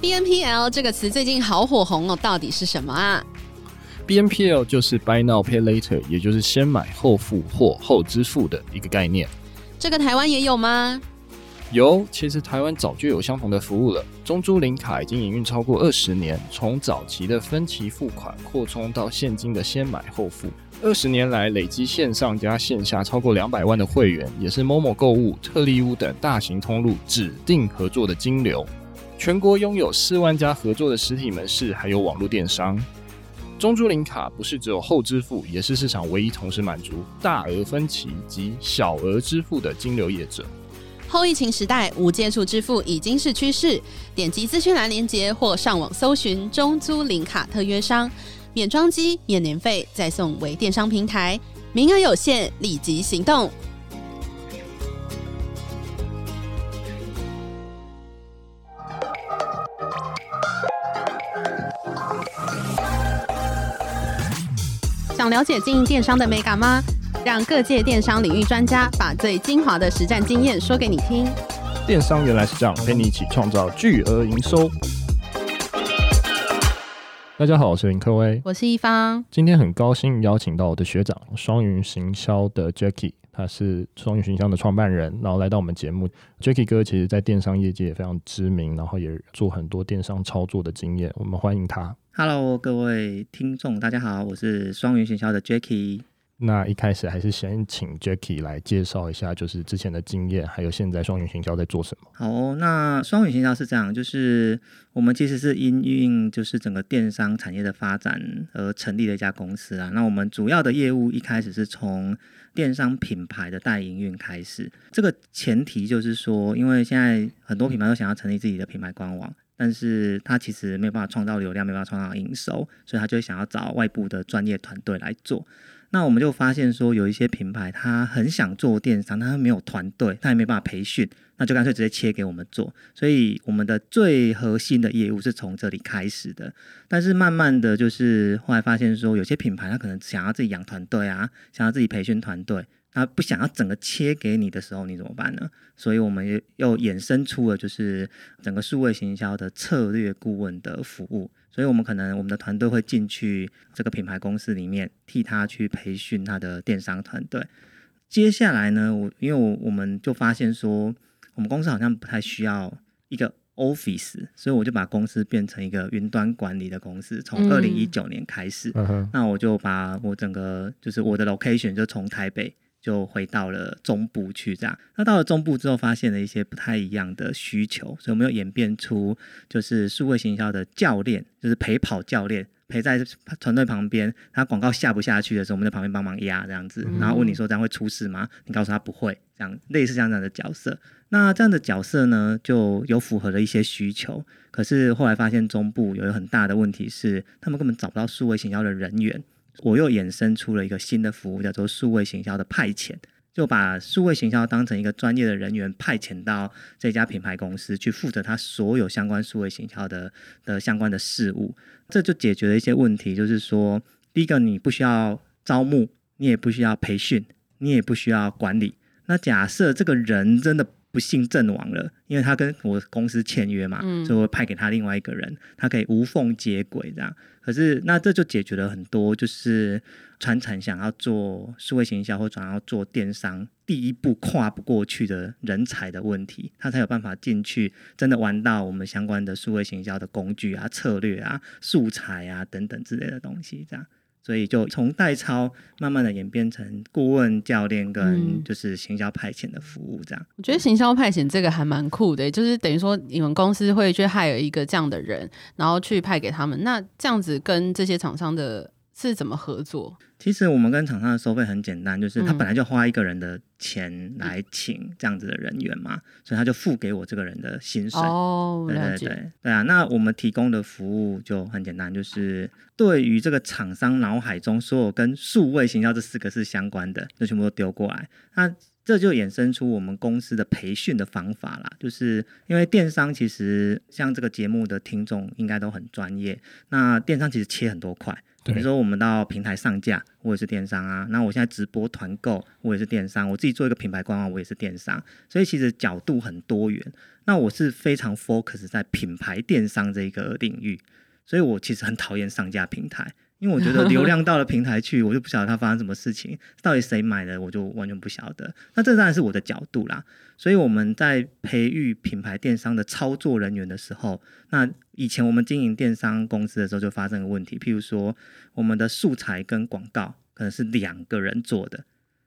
BNPL 这个词最近好火红哦，到底是什么啊？BNPL 就是 Buy Now Pay Later，也就是先买后付或后支付的一个概念。这个台湾也有吗？有，其实台湾早就有相同的服务了。中租零卡已经营运超过二十年，从早期的分期付款扩充到现金的先买后付。二十年来，累积线上加线下超过两百万的会员，也是 Momo 购物、特利屋等大型通路指定合作的金流。全国拥有四万家合作的实体门市，还有网络电商。中租零卡不是只有后支付，也是市场唯一同时满足大额分期及小额支付的金流业者。后疫情时代，无接触支付已经是趋势。点击资讯栏链接或上网搜寻中租零卡特约商。免装机、免年费，再送微电商平台，名额有限，立即行动！想了解经营电商的美感吗？让各界电商领域专家把最精华的实战经验说给你听。电商原来是这样，陪你一起创造巨额营收。大家好，我是林科威，我是一方。今天很高兴邀请到我的学长双云行销的 Jacky，他是双云行销的创办人，然后来到我们节目。Jacky 哥其实在电商业界也非常知名，然后也做很多电商操作的经验，我们欢迎他。Hello，各位听众，大家好，我是双云行销的 Jacky。那一开始还是先请 Jacky 来介绍一下，就是之前的经验，还有现在双云行销在做什么。好，那双云行销是这样，就是我们其实是因应就是整个电商产业的发展而成立的一家公司啊。那我们主要的业务一开始是从电商品牌的代营运开始，这个前提就是说，因为现在很多品牌都想要成立自己的品牌官网，但是他其实没有办法创造流量，没有办法创造营收，所以他就想要找外部的专业团队来做。那我们就发现说，有一些品牌他很想做电商，他没有团队，他也没办法培训，那就干脆直接切给我们做。所以我们的最核心的业务是从这里开始的。但是慢慢的就是后来发现说，有些品牌他可能想要自己养团队啊，想要自己培训团队。他不想要整个切给你的时候，你怎么办呢？所以我们又又衍生出了就是整个数位行销的策略顾问的服务。所以我们可能我们的团队会进去这个品牌公司里面，替他去培训他的电商团队。接下来呢，我因为我我们就发现说，我们公司好像不太需要一个 office，所以我就把公司变成一个云端管理的公司。从二零一九年开始，嗯、那我就把我整个就是我的 location 就从台北。就回到了中部去，这样。那到了中部之后，发现了一些不太一样的需求，所以我们又演变出就是数位行销的教练，就是陪跑教练，陪在团队旁边。他广告下不下去的时候，我们在旁边帮忙压这样子，然后问你说这样会出事吗？你告诉他不会，这样类似像这样的角色。那这样的角色呢，就有符合了一些需求。可是后来发现中部有一个很大的问题是，他们根本找不到数位行销的人员。我又衍生出了一个新的服务，叫做数位行销的派遣，就把数位行销当成一个专业的人员派遣到这家品牌公司去负责他所有相关数位行销的的相关的事务，这就解决了一些问题，就是说，第一个你不需要招募，你也不需要培训，你也不需要管理。那假设这个人真的不幸阵亡了，因为他跟我公司签约嘛，所以我派给他另外一个人，他可以无缝接轨这样。可是那这就解决了很多，就是传产想要做数位行销或想要做电商第一步跨不过去的人才的问题，他才有办法进去真的玩到我们相关的数位行销的工具啊、策略啊、素材啊等等之类的东西这样。所以就从代操慢慢的演变成顾问教练跟就是行销派遣的服务这样。我觉得行销派遣这个还蛮酷的，就是等于说你们公司会去 hire 一个这样的人，然后去派给他们。那这样子跟这些厂商的。是怎么合作？其实我们跟厂商的收费很简单，就是他本来就花一个人的钱来请这样子的人员嘛，嗯、所以他就付给我这个人的薪水。哦，对对对，对啊。那我们提供的服务就很简单，就是对于这个厂商脑海中所有跟数位行销这四个字相关的，就全部都丢过来。那这就衍生出我们公司的培训的方法啦，就是因为电商其实像这个节目的听众应该都很专业，那电商其实切很多块。比如说我们到平台上架，我也是电商啊。那我现在直播团购，我也是电商。我自己做一个品牌官网，我也是电商。所以其实角度很多元。那我是非常 focus 在品牌电商这一个领域，所以我其实很讨厌上架平台。因为我觉得流量 到了平台去，我就不晓得它发生什么事情，到底谁买的，我就完全不晓得。那这当然是我的角度啦。所以我们在培育品牌电商的操作人员的时候，那以前我们经营电商公司的时候就发生个问题，譬如说我们的素材跟广告可能是两个人做的，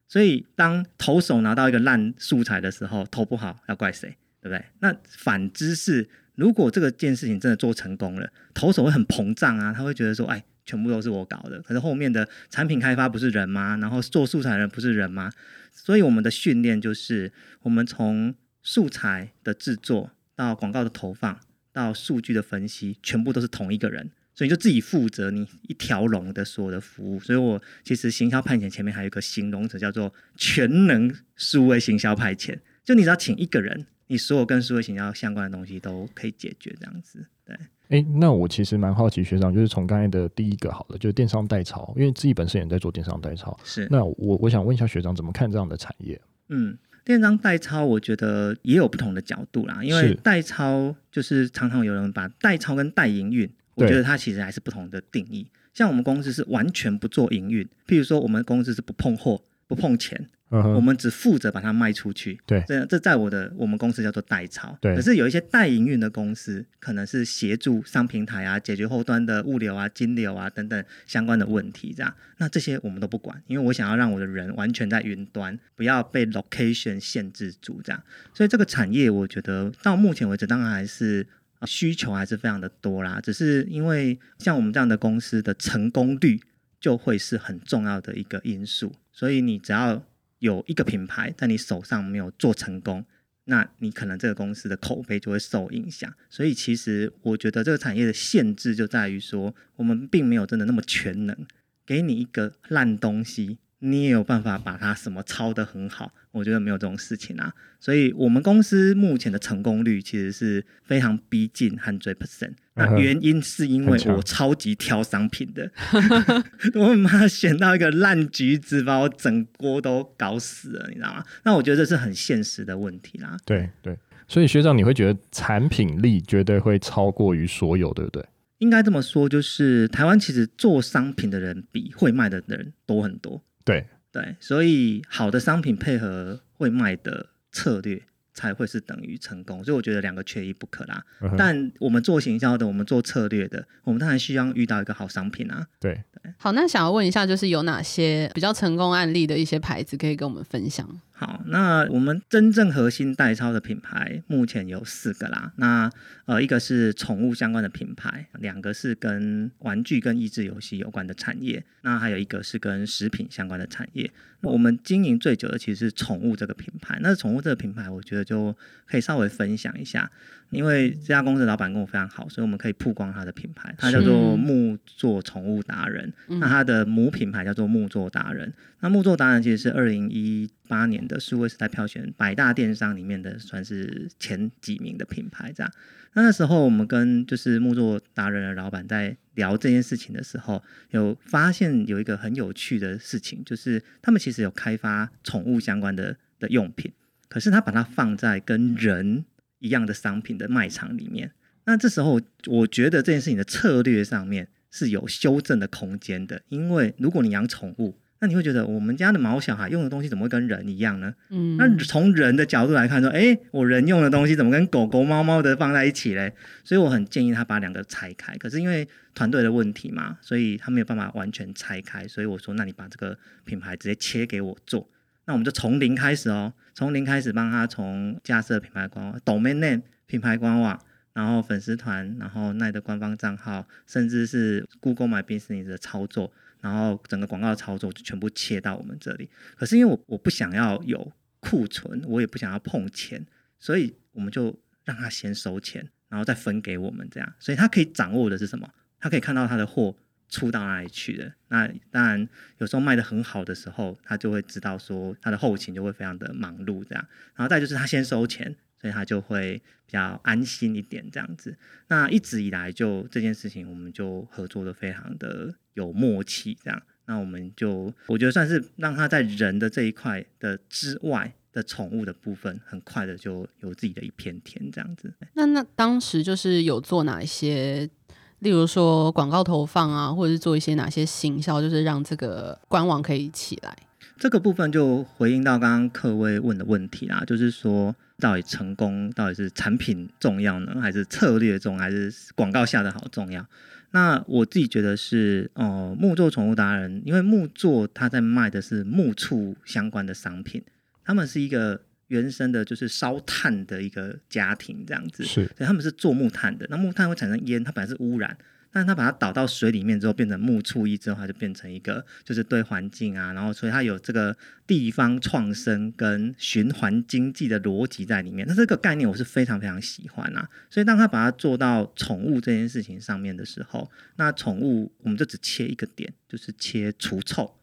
所以当投手拿到一个烂素材的时候，投不好要怪谁，对不对？那反之是，如果这个件事情真的做成功了，投手会很膨胀啊，他会觉得说，哎。全部都是我搞的，可是后面的产品开发不是人吗？然后做素材的人不是人吗？所以我们的训练就是，我们从素材的制作到广告的投放到数据的分析，全部都是同一个人，所以就自己负责你一条龙的所有的服务。所以我其实行销派遣前面还有一个形容词叫做全能数位行销派遣，就你只要请一个人，你所有跟数位行销相关的东西都可以解决，这样子，对。哎，那我其实蛮好奇学长，就是从刚才的第一个好了，就是电商代操，因为自己本身也在做电商代操。是。那我我想问一下学长，怎么看这样的产业？嗯，电商代抄，我觉得也有不同的角度啦。因为代抄就是常常有人把代抄跟代营运，我觉得它其实还是不同的定义。像我们公司是完全不做营运，譬如说我们公司是不碰货、不碰钱。Uh-huh. 我们只负责把它卖出去。对，这这在我的我们公司叫做代操。对，可是有一些代营运的公司，可能是协助上平台啊，解决后端的物流啊、金流啊等等相关的问题，这样。那这些我们都不管，因为我想要让我的人完全在云端，不要被 location 限制住，这样。所以这个产业，我觉得到目前为止，当然还是需求还是非常的多啦。只是因为像我们这样的公司的成功率，就会是很重要的一个因素。所以你只要有一个品牌在你手上没有做成功，那你可能这个公司的口碑就会受影响。所以其实我觉得这个产业的限制就在于说，我们并没有真的那么全能，给你一个烂东西。你也有办法把它什么抄得很好？我觉得没有这种事情啊。所以我们公司目前的成功率其实是非常逼近 hundred percent。那原因是因为我超级挑商品的，我妈选到一个烂橘子，把我整锅都搞死了，你知道吗？那我觉得这是很现实的问题啦。对对，所以学长，你会觉得产品力绝对会超过于所有，对不对？应该这么说，就是台湾其实做商品的人比会卖的人多很多。对对，所以好的商品配合会卖的策略才会是等于成功，所以我觉得两个缺一不可啦。Uh-huh. 但我们做行销的，我们做策略的，我们当然需要遇到一个好商品啊。对对，好，那想要问一下，就是有哪些比较成功案例的一些牌子可以跟我们分享？好，那我们真正核心代超的品牌目前有四个啦。那呃，一个是宠物相关的品牌，两个是跟玩具跟益智游戏有关的产业，那还有一个是跟食品相关的产业。那我们经营最久的其实是宠物这个品牌。那宠物这个品牌，我觉得就可以稍微分享一下。因为这家公司的老板跟我非常好，所以我们可以曝光他的品牌。他叫做木作宠物达人，那他的母品牌叫做木作达人。那木作达人其实是二零一八年的数位时代票选百大电商里面的算是前几名的品牌。这样，那那时候我们跟就是木作达人的老板在聊这件事情的时候，有发现有一个很有趣的事情，就是他们其实有开发宠物相关的的用品，可是他把它放在跟人。一样的商品的卖场里面，那这时候我觉得这件事情的策略上面是有修正的空间的。因为如果你养宠物，那你会觉得我们家的毛小孩用的东西怎么会跟人一样呢？嗯，那从人的角度来看说，哎，我人用的东西怎么跟狗狗、猫猫的放在一起嘞？所以我很建议他把两个拆开。可是因为团队的问题嘛，所以他没有办法完全拆开。所以我说，那你把这个品牌直接切给我做。那我们就从零开始哦，从零开始帮他从架设品牌官网、domain name 品牌官网，然后粉丝团，然后奈的官方账号，甚至是 Google My Business 的操作，然后整个广告操作就全部切到我们这里。可是因为我我不想要有库存，我也不想要碰钱，所以我们就让他先收钱，然后再分给我们这样。所以他可以掌握的是什么？他可以看到他的货。出到哪里去的？那当然，有时候卖得很好的时候，他就会知道说他的后勤就会非常的忙碌这样。然后再就是他先收钱，所以他就会比较安心一点这样子。那一直以来就这件事情，我们就合作的非常的有默契，这样。那我们就我觉得算是让他在人的这一块的之外的宠物的部分，很快的就有自己的一片天这样子。那那当时就是有做哪一些，例如说广告投放啊，或者是做一些哪些行销，就是让这个官网可以起来。这个部分就回应到刚刚客位问的问题啦，就是说到底成功到底是产品重要呢，还是策略重，还是广告下的好重要？那我自己觉得是，哦、木作宠物达人，因为木作他在卖的是木畜相关的商品，他们是一个原生的，就是烧炭的一个家庭这样子，是，所以他们是做木炭的。那木炭会产生烟，它本来是污染。但是它把它倒到水里面之后，变成木醋液之后，它就变成一个就是对环境啊，然后所以它有这个地方创生跟循环经济的逻辑在里面。那这个概念我是非常非常喜欢啊。所以当他把它做到宠物这件事情上面的时候，那宠物我们就只切一个点，就是切除臭，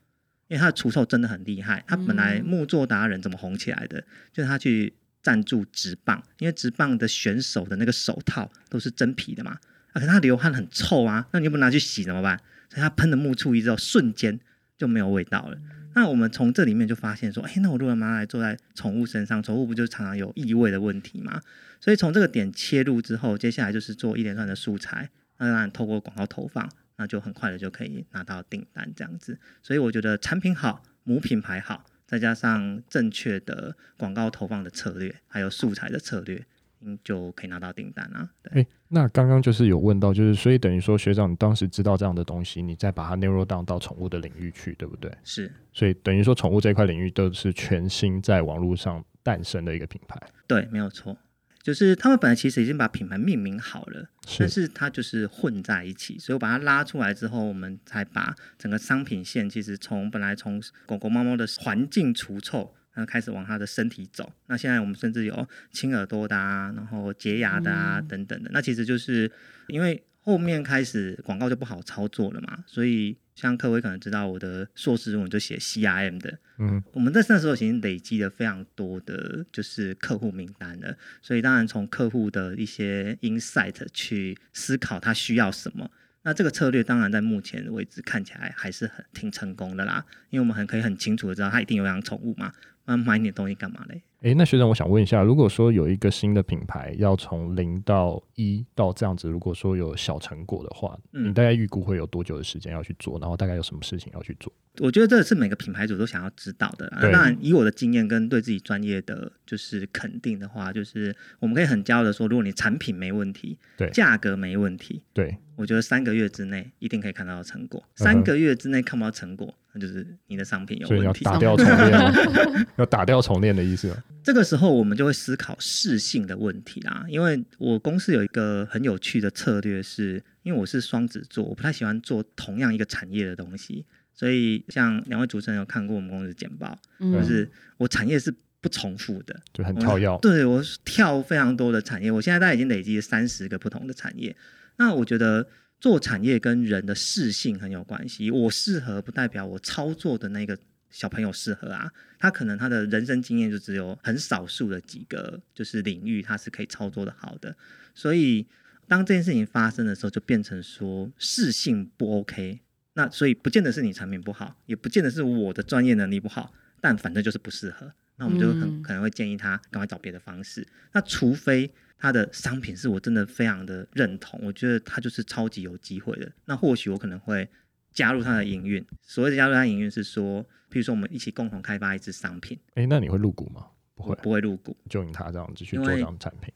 因为他的除臭真的很厉害。他本来木作达人怎么红起来的，就是他去赞助直棒，因为直棒的选手的那个手套都是真皮的嘛。可是他流汗很臭啊，那你又不拿去洗怎么办？所以他喷了木醋液之后，瞬间就没有味道了。那我们从这里面就发现说，哎、欸，那我如果拿来做在宠物身上，宠物不就常常有异味的问题吗？所以从这个点切入之后，接下来就是做一连串的素材，那当然透过广告投放，那就很快的就可以拿到订单这样子。所以我觉得产品好，母品牌好，再加上正确的广告投放的策略，还有素材的策略。嗯，就可以拿到订单啊。对，欸、那刚刚就是有问到，就是所以等于说学长，你当时知道这样的东西，你再把它 narrow down 到宠物的领域去，对不对？是，所以等于说宠物这块领域都是全新在网络上诞生的一个品牌。对，没有错，就是他们本来其实已经把品牌命名好了，是但是它就是混在一起，所以我把它拉出来之后，我们才把整个商品线其实从本来从狗狗猫猫的环境除臭。那开始往它的身体走。那现在我们甚至有清耳朵的啊，然后洁牙的啊、嗯、等等的。那其实就是因为后面开始广告就不好操作了嘛，所以像克威可能知道，我的硕士论文就写 CRM 的。嗯，我们在那时候已经累积了非常多的就是客户名单了，所以当然从客户的一些 insight 去思考他需要什么。那这个策略当然在目前为止看起来还是很挺成功的啦，因为我们很可以很清楚的知道他一定有养宠物嘛。那买你的东西干嘛嘞？诶，那学长，我想问一下，如果说有一个新的品牌要从零到一到这样子，如果说有小成果的话，嗯，你大概预估会有多久的时间要去做？然后大概有什么事情要去做？我觉得这是每个品牌主都想要知道的。当然，以我的经验跟对自己专业的就是肯定的话，就是我们可以很骄傲的说，如果你产品没问题，对，价格没问题，对，我觉得三个月之内一定可以看到成果。三个月之内看不到成果。就是你的商品有问题，要打掉重练，要打掉重练的意思。这个时候我们就会思考适性的问题啦。因为我公司有一个很有趣的策略是，是因为我是双子座，我不太喜欢做同样一个产业的东西。所以像两位主持人有看过我们公司简报，嗯、就是我产业是不重复的，就很跳跃。对，我跳非常多的产业，我现在大概已经累积了三十个不同的产业。那我觉得。做产业跟人的适性很有关系，我适合不代表我操作的那个小朋友适合啊，他可能他的人生经验就只有很少数的几个就是领域，他是可以操作的好的，所以当这件事情发生的时候，就变成说适性不 OK，那所以不见得是你产品不好，也不见得是我的专业能力不好，但反正就是不适合，那我们就很可能会建议他赶快找别的方式，那除非。他的商品是我真的非常的认同，我觉得他就是超级有机会的。那或许我可能会加入他的营运。所谓的加入他的营运是说，譬如说我们一起共同开发一支商品。哎、欸，那你会入股吗？不会，不会入股，就用他这样子去做这样的产品。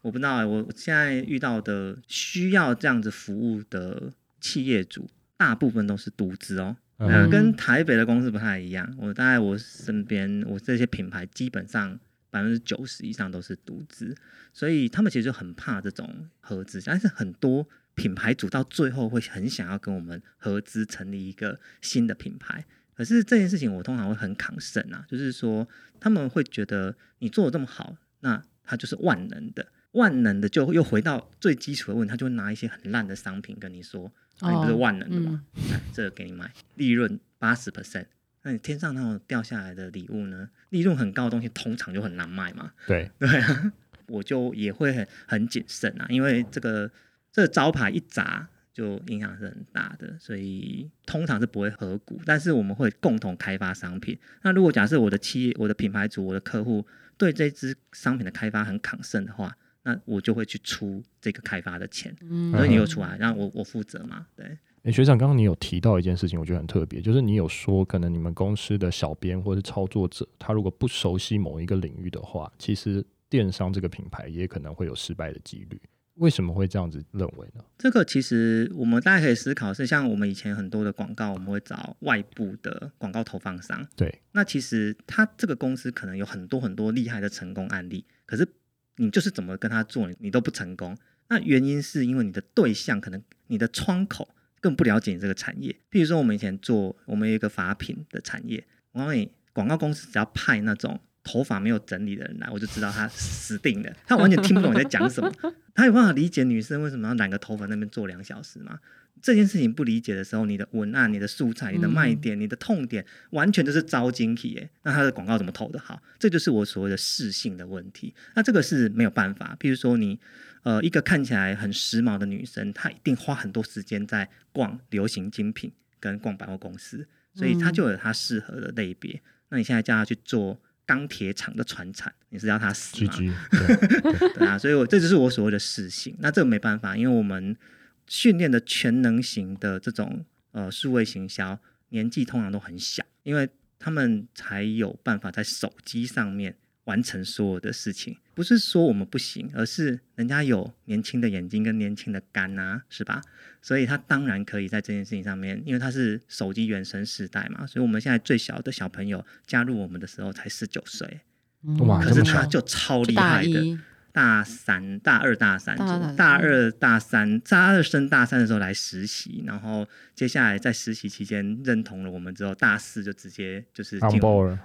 我不知道、欸，我现在遇到的需要这样子服务的企业主，大部分都是独资哦，嗯、跟台北的公司不太一样。我大概我身边，我这些品牌基本上。百分之九十以上都是独资，所以他们其实就很怕这种合资。但是很多品牌主到最后会很想要跟我们合资成立一个新的品牌。可是这件事情我通常会很抗胜啊，就是说他们会觉得你做的这么好，那他就是万能的，万能的就又回到最基础的问题，他就会拿一些很烂的商品跟你说，啊你不是万能的吗？哦嗯、来，这个给你买，利润八十 percent。那你天上那种掉下来的礼物呢？利润很高的东西通常就很难卖嘛。对 对啊，我就也会很很谨慎啊，因为这个这个招牌一砸，就影响是很大的，所以通常是不会合股，但是我们会共同开发商品。那如果假设我的企业、我的品牌主、我的客户对这支商品的开发很抗胜的话，那我就会去出这个开发的钱，嗯，所以你又出来，让我我负责嘛，对。哎、欸，学长，刚刚你有提到一件事情，我觉得很特别，就是你有说，可能你们公司的小编或是操作者，他如果不熟悉某一个领域的话，其实电商这个品牌也可能会有失败的几率。为什么会这样子认为呢？这个其实我们大家可以思考是，像我们以前很多的广告，我们会找外部的广告投放商。对，那其实他这个公司可能有很多很多厉害的成功案例，可是你就是怎么跟他做，你都不成功。那原因是因为你的对象可能你的窗口更不了解你这个产业。比如说，我们以前做我们有一个发品的产业，我告诉你，广告公司只要派那种。头发没有整理的人来，我就知道他死定了。他完全听不懂你在讲什么。他有办法理解女生为什么要染个头发那边做两小时吗？这件事情不理解的时候，你的文案、你的素材、你的卖点、你的痛点，完全都是招惊体耶。那他的广告怎么投的好？这就是我所谓的适性的问题。那这个是没有办法。譬如说你，呃，一个看起来很时髦的女生，她一定花很多时间在逛流行精品跟逛百货公司，所以她就有她适合的类别。那你现在叫她去做。钢铁厂的传产，你是要她死吗？对，对啊，所以我这就是我所谓的适性。那这个没办法，因为我们训练的全能型的这种呃数位行销，年纪通常都很小，因为他们才有办法在手机上面。完成所有的事情，不是说我们不行，而是人家有年轻的眼睛跟年轻的肝啊，是吧？所以他当然可以在这件事情上面，因为他是手机原生时代嘛，所以我们现在最小的小朋友加入我们的时候才十九岁，可是他就超厉害的，大三、大二、大三，大二、大三，大二升大三的时候来实习，然后接下来在实习期间认同了我们之后，大四就直接就是进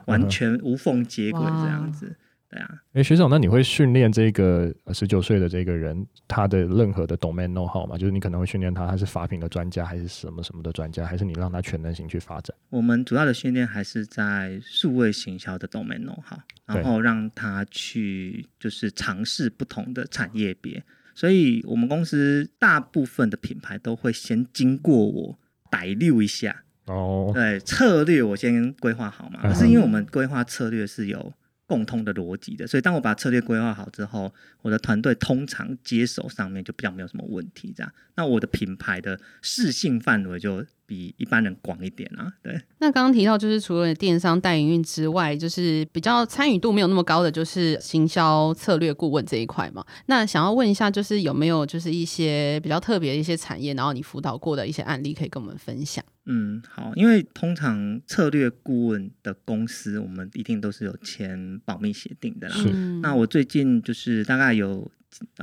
完全无缝接轨这样子。对啊，哎、欸，学长，那你会训练这个十九岁的这个人，他的任何的 domain know-how 吗？就是你可能会训练他，他是法品的专家，还是什么什么的专家，还是你让他全能型去发展？我们主要的训练还是在数位行销的 domain know-how，然后让他去就是尝试不同的产业别。所以我们公司大部分的品牌都会先经过我带溜一下哦，对，策略我先规划好嘛。可是因为我们规划策略是有。共通的逻辑的，所以当我把策略规划好之后，我的团队通常接手上面就比较没有什么问题。这样，那我的品牌的适性范围就比一般人广一点啊。对。那刚刚提到就是除了电商代营运之外，就是比较参与度没有那么高的，就是行销策略顾问这一块嘛。那想要问一下，就是有没有就是一些比较特别的一些产业，然后你辅导过的一些案例可以跟我们分享？嗯，好，因为通常策略顾问的公司，我们一定都是有签保密协定的啦。是。那我最近就是大概有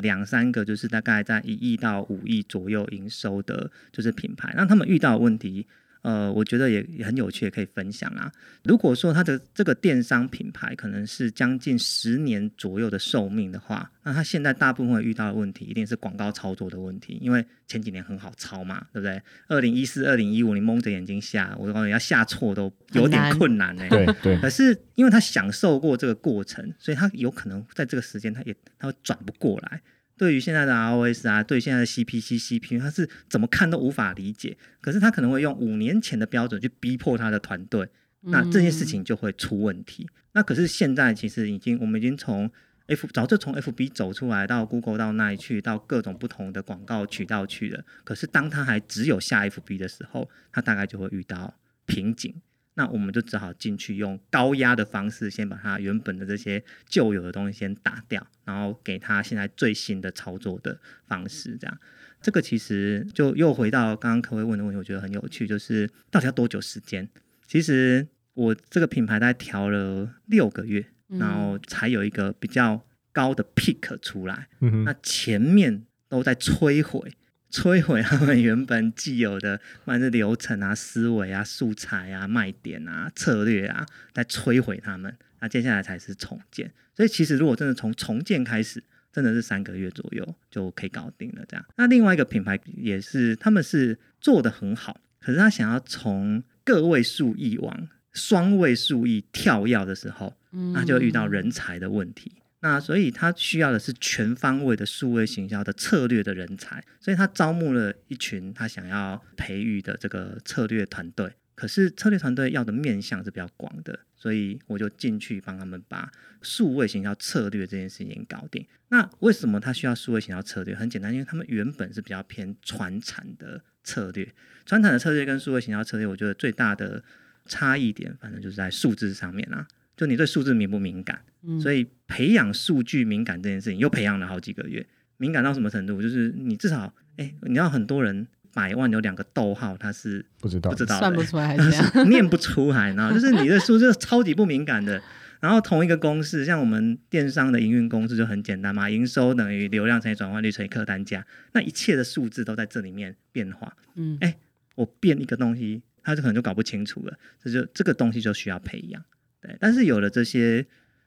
两三个，就是大概在一亿到五亿左右营收的，就是品牌，那他们遇到的问题。呃，我觉得也也很有趣，也可以分享啊。如果说它的这个电商品牌可能是将近十年左右的寿命的话，那它现在大部分遇到的问题，一定是广告操作的问题，因为前几年很好操嘛，对不对？二零一四、二零一五，你蒙着眼睛下，我告诉你要下错都有点困难 呢、欸。对对。可是因为他享受过这个过程，所以他有可能在这个时间，他也他会转不过来。对于现在的 ROS 啊，对于现在的 CPC、CP，他是怎么看都无法理解。可是他可能会用五年前的标准去逼迫他的团队，那这件事情就会出问题。嗯、那可是现在其实已经，我们已经从 F 早就从 FB 走出来，到 Google 到那里去，到各种不同的广告渠道去了。可是当他还只有下 FB 的时候，他大概就会遇到瓶颈。那我们就只好进去用高压的方式，先把它原本的这些旧有的东西先打掉，然后给它现在最新的操作的方式。这样，这个其实就又回到刚刚科威问的问题，我觉得很有趣，就是到底要多久时间？其实我这个品牌大概调了六个月，然后才有一个比较高的 peak 出来。嗯、那前面都在摧毁。摧毁他们原本既有的，不管是流程啊、思维啊、素材啊、卖点啊、策略啊，在摧毁他们。那接下来才是重建。所以其实如果真的从重建开始，真的是三个月左右就可以搞定了。这样。那另外一个品牌也是，他们是做得很好，可是他想要从个位数亿往双位数亿跳跃的时候，那就遇到人才的问题。那所以他需要的是全方位的数位行销的策略的人才，所以他招募了一群他想要培育的这个策略团队。可是策略团队要的面向是比较广的，所以我就进去帮他们把数位行销策略这件事情搞定。那为什么他需要数位行销策略？很简单，因为他们原本是比较偏传产的策略，传产的策略跟数位行销策略，我觉得最大的差异点，反正就是在数字上面啊。就你对数字敏不敏感？嗯，所以培养数据敏感这件事情，又培养了好几个月。敏感到什么程度？就是你至少，哎、欸，你要很多人。百万有两个逗号，他是不知道，不知道，算不出来念不出来呢。就是你的数字超级不敏感的。然后同一个公式，像我们电商的营运公式就很简单嘛，营收等于流量乘以转换率乘以客单价，那一切的数字都在这里面变化。嗯，哎、欸，我变一个东西，他就可能就搞不清楚了。这就这个东西就需要培养。对，但是有了这些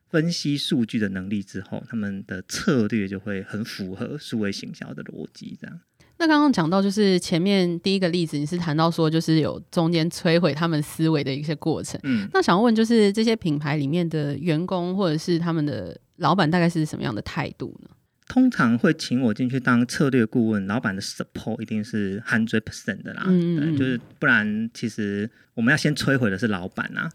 分析数据的能力之后，他们的策略就会很符合数位行销的逻辑，这样。那刚刚讲到，就是前面第一个例子，你是谈到说，就是有中间摧毁他们思维的一些过程。嗯，那想问，就是这些品牌里面的员工或者是他们的老板，大概是什么样的态度呢？通常会请我进去当策略顾问，老板的 support 一定是 hundred percent 的啦。嗯，对，就是不然，其实我们要先摧毁的是老板啊。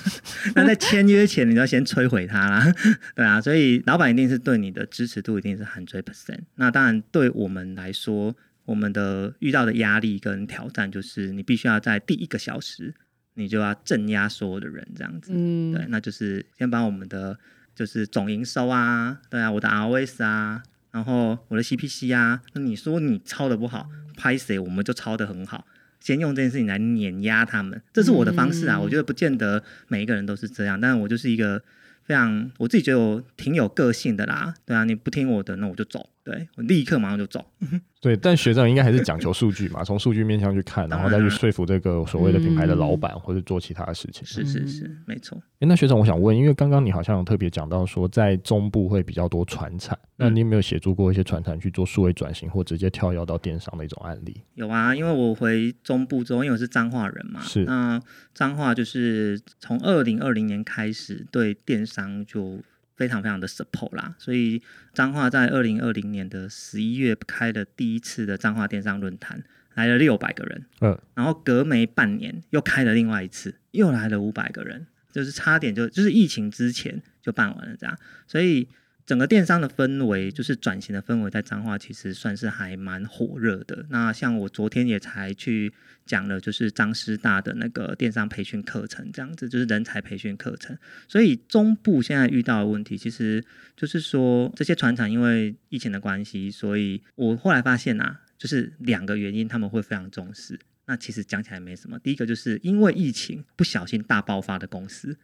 那在签约前，你就要先摧毁他啦。对啊，所以老板一定是对你的支持度一定是 hundred percent。那当然，对我们来说。我们的遇到的压力跟挑战，就是你必须要在第一个小时，你就要镇压所有的人，这样子。嗯，对，那就是先把我们的就是总营收啊，对啊，我的 ROS 啊，然后我的 CPC 啊，那你说你抄的不好，拍谁我们就抄的很好，先用这件事情来碾压他们，这是我的方式啊。嗯，我觉得不见得每一个人都是这样，但是我就是一个非常我自己觉得我挺有个性的啦。对啊，你不听我的，那我就走，对，我立刻马上就走。对，但学长应该还是讲求数据嘛，从数据面向去看，然后再去说服这个所谓的品牌的老板，或者做其他的事情。是是是，没错。哎，那学长，我想问，因为刚刚你好像有特别讲到说，在中部会比较多传产，那你有没有协助过一些传产去做数位转型，或直接跳跃到电商的一种案例？有啊，因为我回中部之后，因为我是彰化人嘛，是那彰化就是从二零二零年开始对电商就。非常非常的 support 啦，所以彰化在二零二零年的十一月开了第一次的彰化电商论坛，来了六百个人，嗯，然后隔没半年又开了另外一次，又来了五百个人，就是差点就就是疫情之前就办完了这样，所以。整个电商的氛围，就是转型的氛围，在彰化其实算是还蛮火热的。那像我昨天也才去讲了，就是彰师大的那个电商培训课程，这样子就是人才培训课程。所以中部现在遇到的问题，其实就是说这些船厂因为疫情的关系，所以我后来发现啊，就是两个原因他们会非常重视。那其实讲起来没什么。第一个就是因为疫情不小心大爆发的公司，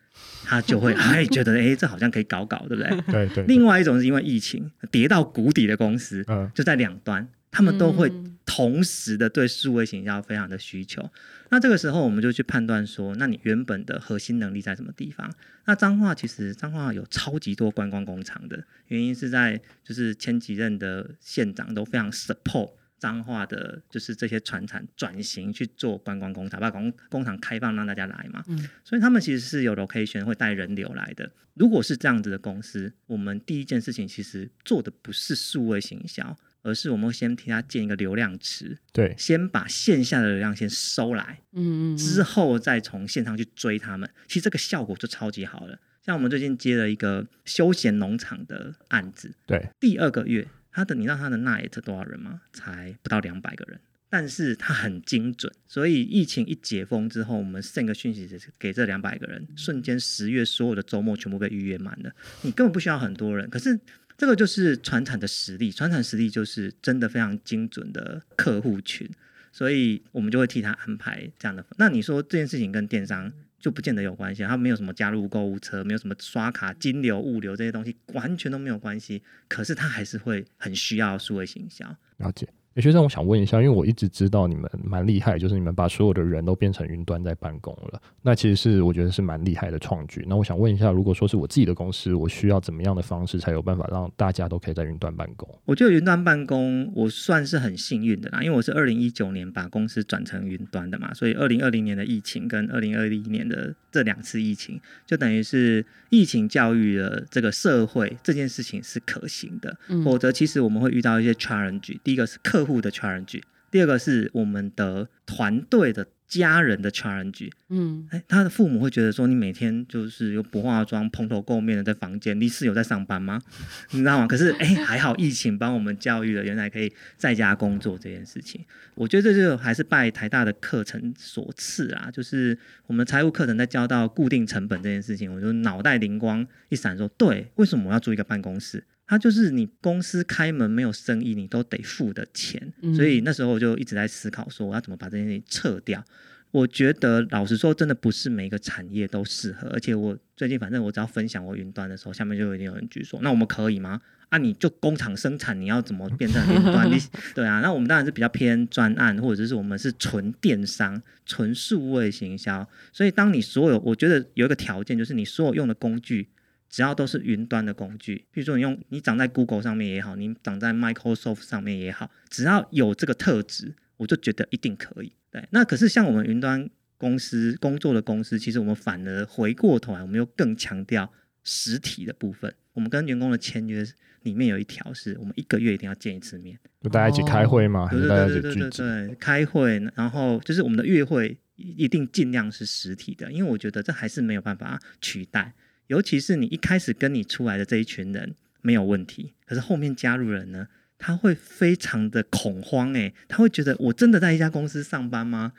他就会 哎觉得哎这好像可以搞搞，对不对？对对。另外一种是因为疫情跌到谷底的公司，就在两端，他们都会同时的对数位行销非常的需求。那这个时候我们就去判断说，那你原本的核心能力在什么地方？那彰化其实彰化有超级多观光工厂的原因是在就是前几任的县长都非常 support。彰化的，就是这些船厂转型去做观光工厂，把工工厂开放让大家来嘛。嗯，所以他们其实是有 location 会带人流来的。如果是这样子的公司，我们第一件事情其实做的不是数位行销，而是我们会先替他建一个流量池，对，先把线下的流量先收来，嗯嗯，之后再从线上去追他们。其实这个效果就超级好了。像我们最近接了一个休闲农场的案子，对，第二个月。他的，你知道他的 Night 多少人吗？才不到两百个人，但是他很精准，所以疫情一解封之后，我们 send 个讯息给这两百个人，瞬间十月所有的周末全部被预约满了。你根本不需要很多人，可是这个就是传产的实力，传产实力就是真的非常精准的客户群，所以我们就会替他安排这样的。那你说这件事情跟电商？就不见得有关系，他没有什么加入购物车，没有什么刷卡、金流、物流这些东西，完全都没有关系。可是他还是会很需要数位行销。了解。欸、学长，我想问一下，因为我一直知道你们蛮厉害，就是你们把所有的人都变成云端在办公了。那其实是我觉得是蛮厉害的创举。那我想问一下，如果说是我自己的公司，我需要怎么样的方式才有办法让大家都可以在云端办公？我觉得云端办公我算是很幸运的啦，因为我是二零一九年把公司转成云端的嘛，所以二零二零年的疫情跟二零二一年的这两次疫情，就等于是疫情教育了这个社会这件事情是可行的。嗯、否则，其实我们会遇到一些 challenge。第一个是客客户的 challenge，第二个是我们的团队的家人的 challenge。嗯，哎，他的父母会觉得说，你每天就是又不化妆、蓬头垢面的在房间，你是有在上班吗？你知道吗？可是哎，还好疫情帮我们教育了，原来可以在家工作这件事情。我觉得这就还是拜台大的课程所赐啊，就是我们财务课程在教到固定成本这件事情，我就脑袋灵光一闪，说对，为什么我要租一个办公室？它就是你公司开门没有生意，你都得付的钱。所以那时候我就一直在思考，说我要怎么把这件事情撤掉。我觉得老实说，真的不是每个产业都适合。而且我最近反正我只要分享我云端的时候，下面就一定有人举手，那我们可以吗？啊，你就工厂生产，你要怎么变成云端？你 对啊，那我们当然是比较偏专案，或者是我们是纯电商、纯数位行销。所以当你所有，我觉得有一个条件，就是你所有用的工具。只要都是云端的工具，比如说你用你长在 Google 上面也好，你长在 Microsoft 上面也好，只要有这个特质，我就觉得一定可以。对，那可是像我们云端公司工作的公司，其实我们反而回过头来，我们又更强调实体的部分。我们跟员工的签约里面有一条是，我们一个月一定要见一次面，就大家一起开会吗？对对对对对对对，开会，然后就是我们的月会一定尽量是实体的，因为我觉得这还是没有办法取代。尤其是你一开始跟你出来的这一群人没有问题，可是后面加入人呢，他会非常的恐慌诶，他会觉得我真的在一家公司上班吗？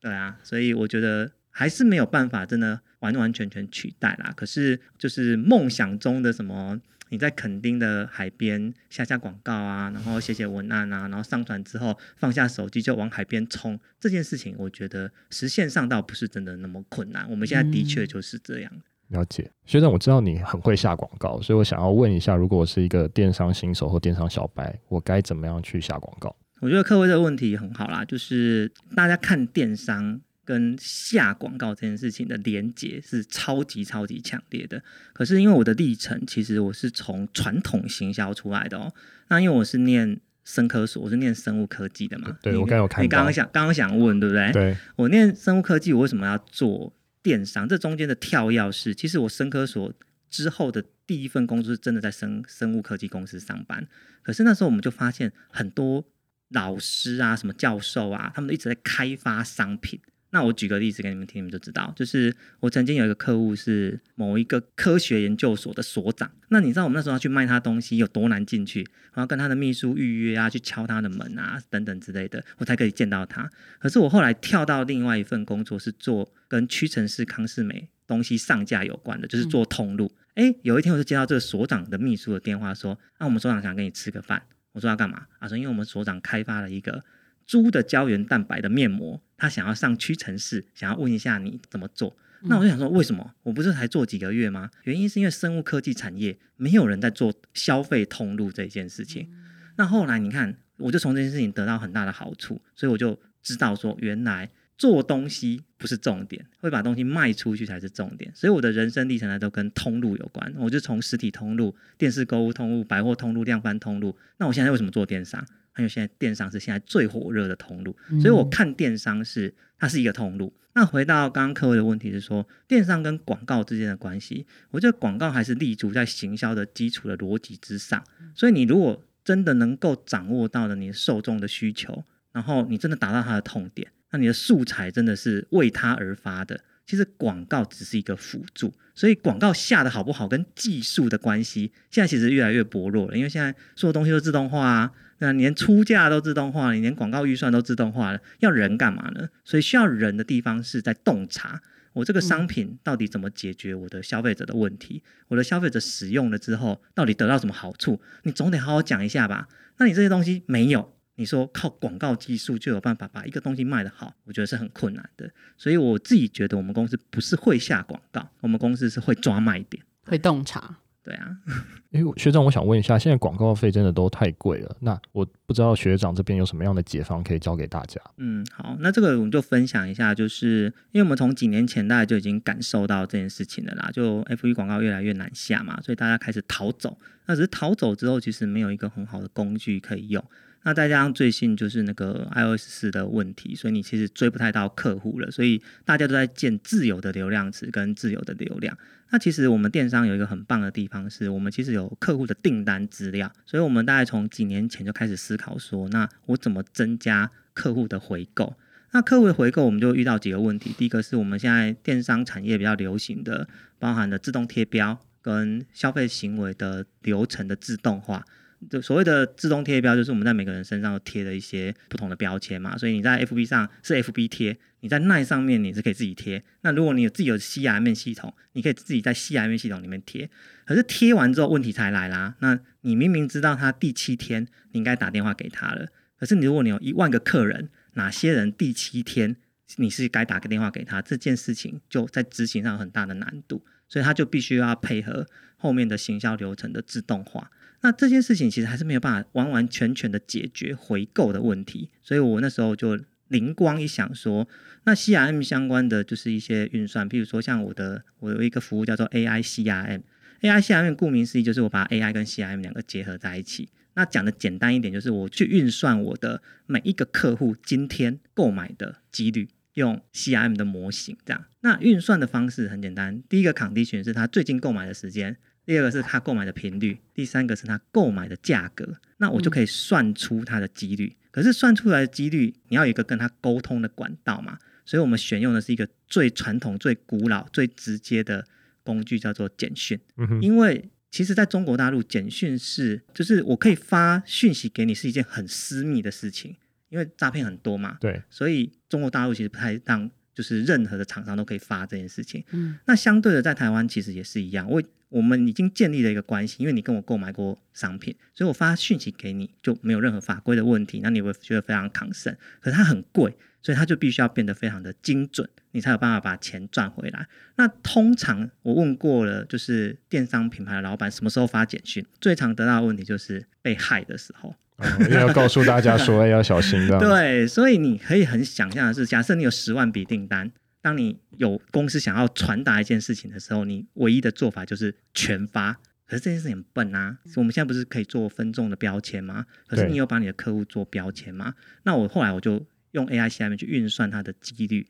对啊，所以我觉得还是没有办法真的完完全全取代啦。可是就是梦想中的什么，你在垦丁的海边下下广告啊，然后写写文案啊，然后上传之后放下手机就往海边冲，这件事情我觉得实现上倒不是真的那么困难。我们现在的确就是这样。嗯了解，学长，我知道你很会下广告，所以我想要问一下，如果我是一个电商新手或电商小白，我该怎么样去下广告？我觉得客户这个问题很好啦，就是大家看电商跟下广告这件事情的连结是超级超级强烈的。可是因为我的历程，其实我是从传统行销出来的哦。那因为我是念生科所，我是念生物科技的嘛。对，我刚有看。你刚刚想刚刚想问，对不对？对。我念生物科技，我为什么要做？电商这中间的跳跃是，其实我生科所之后的第一份工作是真的在生生物科技公司上班。可是那时候我们就发现很多老师啊、什么教授啊，他们都一直在开发商品。那我举个例子给你们听，你们就知道。就是我曾经有一个客户是某一个科学研究所的所长。那你知道我们那时候要去卖他东西有多难进去？然后跟他的秘书预约啊，去敲他的门啊，等等之类的，我才可以见到他。可是我后来跳到另外一份工作，是做跟屈臣氏、康士美东西上架有关的，就是做通路。哎、嗯，有一天我就接到这个所长的秘书的电话，说：“那、啊、我们所长想跟你吃个饭。”我说：“要干嘛？”啊，说因为我们所长开发了一个。猪的胶原蛋白的面膜，他想要上屈臣氏，想要问一下你怎么做。那我就想说，为什么？我不是才做几个月吗？原因是因为生物科技产业没有人在做消费通路这件事情。那后来你看，我就从这件事情得到很大的好处，所以我就知道说，原来做东西不是重点，会把东西卖出去才是重点。所以我的人生历程呢，都跟通路有关。我就从实体通路、电视购物通路、百货通路、量贩通路。那我现在为什么做电商？因为现在电商是现在最火热的通路，所以我看电商是它是一个通路。那回到刚刚各位的问题是说，电商跟广告之间的关系，我觉得广告还是立足在行销的基础的逻辑之上。所以你如果真的能够掌握到了你的受众的需求，然后你真的达到他的痛点，那你的素材真的是为他而发的。其实广告只是一个辅助，所以广告下的好不好跟技术的关系，现在其实越来越薄弱了。因为现在所有东西都自动化啊，那连出价都自动化了，你连广告预算都自动化了，要人干嘛呢？所以需要人的地方是在洞察我这个商品到底怎么解决我的消费者的问题，我的消费者使用了之后到底得到什么好处，你总得好好讲一下吧。那你这些东西没有。你说靠广告技术就有办法把一个东西卖得好，我觉得是很困难的。所以我自己觉得我们公司不是会下广告，我们公司是会抓卖点，会洞察。对啊。哎，学长，我想问一下，现在广告费真的都太贵了，那我不知道学长这边有什么样的解方可以教给大家？嗯，好，那这个我们就分享一下，就是因为我们从几年前大家就已经感受到这件事情了啦，就 FB 广告越来越难下嘛，所以大家开始逃走。那只是逃走之后，其实没有一个很好的工具可以用。那再加上最近就是那个 iOS 四的问题，所以你其实追不太到客户了，所以大家都在建自有的流量池跟自有的流量。那其实我们电商有一个很棒的地方，是我们其实有客户的订单资料，所以我们大概从几年前就开始思考说，那我怎么增加客户的回购？那客户的回购，我们就遇到几个问题。第一个是我们现在电商产业比较流行的，包含了自动贴标跟消费行为的流程的自动化。就所谓的自动贴标，就是我们在每个人身上贴了一些不同的标签嘛，所以你在 FB 上是 FB 贴，你在 LINE 上面你是可以自己贴。那如果你有自己有 CRM 系统，你可以自己在 CRM 系统里面贴。可是贴完之后问题才来啦，那你明明知道他第七天你应该打电话给他了，可是你如果你有一万个客人，哪些人第七天你是该打个电话给他，这件事情就在执行上有很大的难度，所以他就必须要配合后面的行销流程的自动化。那这件事情其实还是没有办法完完全全的解决回购的问题，所以我那时候就灵光一想说，那 CRM 相关的就是一些运算，譬如说像我的我有一个服务叫做 AI CRM，AI CRM 顾名思义就是我把 AI 跟 CRM 两个结合在一起。那讲的简单一点，就是我去运算我的每一个客户今天购买的几率，用 CRM 的模型这样。那运算的方式很简单，第一个 condition 是他最近购买的时间。第二个是他购买的频率，第三个是他购买的价格，那我就可以算出他的几率。嗯、可是算出来的几率，你要有一个跟他沟通的管道嘛，所以我们选用的是一个最传统、最古老、最直接的工具，叫做简讯。嗯、因为其实在中国大陆，简讯是就是我可以发讯息给你是一件很私密的事情，因为诈骗很多嘛。对，所以中国大陆其实不太让就是任何的厂商都可以发这件事情。嗯，那相对的在台湾其实也是一样，我。我们已经建立了一个关系，因为你跟我购买过商品，所以我发讯息给你就没有任何法规的问题，那你会觉得非常抗胜。可是它很贵，所以它就必须要变得非常的精准，你才有办法把钱赚回来。那通常我问过了，就是电商品牌的老板什么时候发简讯，最常得到的问题就是被害的时候，因为要告诉大家说要小心的。对，所以你可以很想象的是，假设你有十万笔订单。当你有公司想要传达一件事情的时候，你唯一的做法就是全发。可是这件事情很笨啊！我们现在不是可以做分众的标签吗？可是你有把你的客户做标签吗？那我后来我就用 AI 下面去运算它的几率。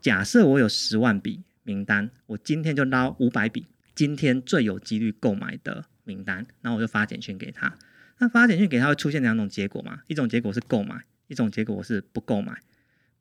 假设我有十万笔名单，我今天就捞五百笔今天最有几率购买的名单，然后我就发简讯给他。那发简讯给他会出现两种结果嘛？一种结果是购买，一种结果是不购买。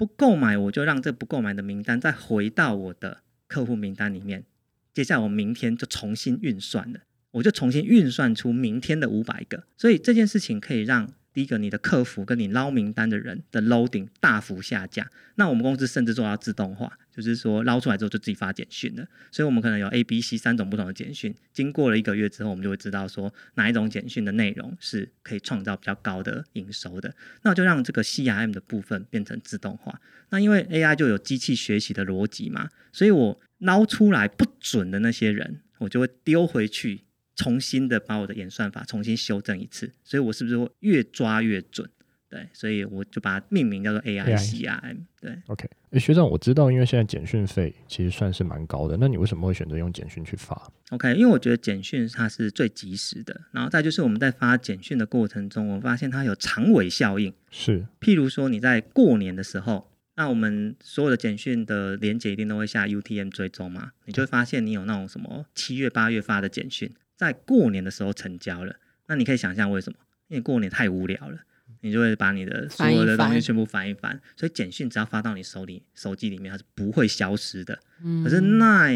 不购买，我就让这不购买的名单再回到我的客户名单里面。接下来我明天就重新运算了，我就重新运算出明天的五百个。所以这件事情可以让。第一个，你的客服跟你捞名单的人的 loading 大幅下降。那我们公司甚至做到自动化，就是说捞出来之后就自己发简讯了。所以我们可能有 A、B、C 三种不同的简讯，经过了一个月之后，我们就会知道说哪一种简讯的内容是可以创造比较高的营收的。那我就让这个 CRM 的部分变成自动化。那因为 AI 就有机器学习的逻辑嘛，所以我捞出来不准的那些人，我就会丢回去。重新的把我的演算法重新修正一次，所以我是不是会越抓越准？对，所以我就把它命名叫做 AI CRM。对，OK。哎，学长，我知道，因为现在简讯费其实算是蛮高的，那你为什么会选择用简讯去发？OK，因为我觉得简讯它是最及时的，然后再就是我们在发简讯的过程中，我发现它有长尾效应。是，譬如说你在过年的时候，那我们所有的简讯的连接一定都会下 UTM 追踪嘛，你就会发现你有那种什么七月八月发的简讯。在过年的时候成交了，那你可以想象为什么？因为过年太无聊了，你就会把你的所有的东西全部翻一翻。所以简讯只要发到你手里手机里面，它是不会消失的。嗯、可是那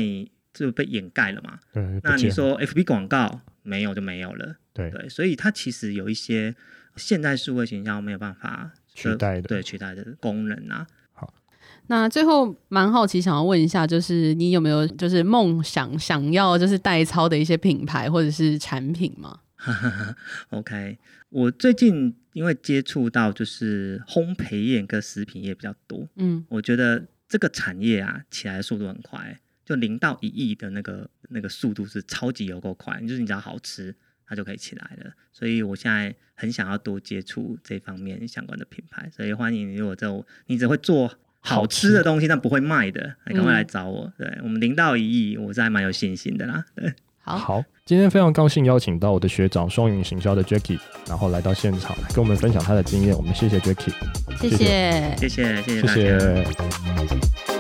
就被掩盖了嘛？对。那你说 FB 广告没有就没有了。对对，所以它其实有一些现代数位形象没有办法取代的，对取代的功能啊。那最后蛮好奇，想要问一下，就是你有没有就是梦想想要就是代操的一些品牌或者是产品吗？OK，我最近因为接触到就是烘焙业跟食品业比较多，嗯，我觉得这个产业啊起来的速度很快，就零到一亿的那个那个速度是超级有够快，就是你只要好吃，它就可以起来了。所以我现在很想要多接触这方面相关的品牌，所以欢迎你，如果这你只会做好吃的东西，但不会卖的，你赶快来找我。嗯、对我们零到一亿，我是还蛮有信心的啦。对。好，好，今天非常高兴邀请到我的学长双云行销的 Jacky，然后来到现场跟我们分享他的经验。我们谢谢 Jacky，谢谢，谢谢，谢谢，谢谢。谢谢。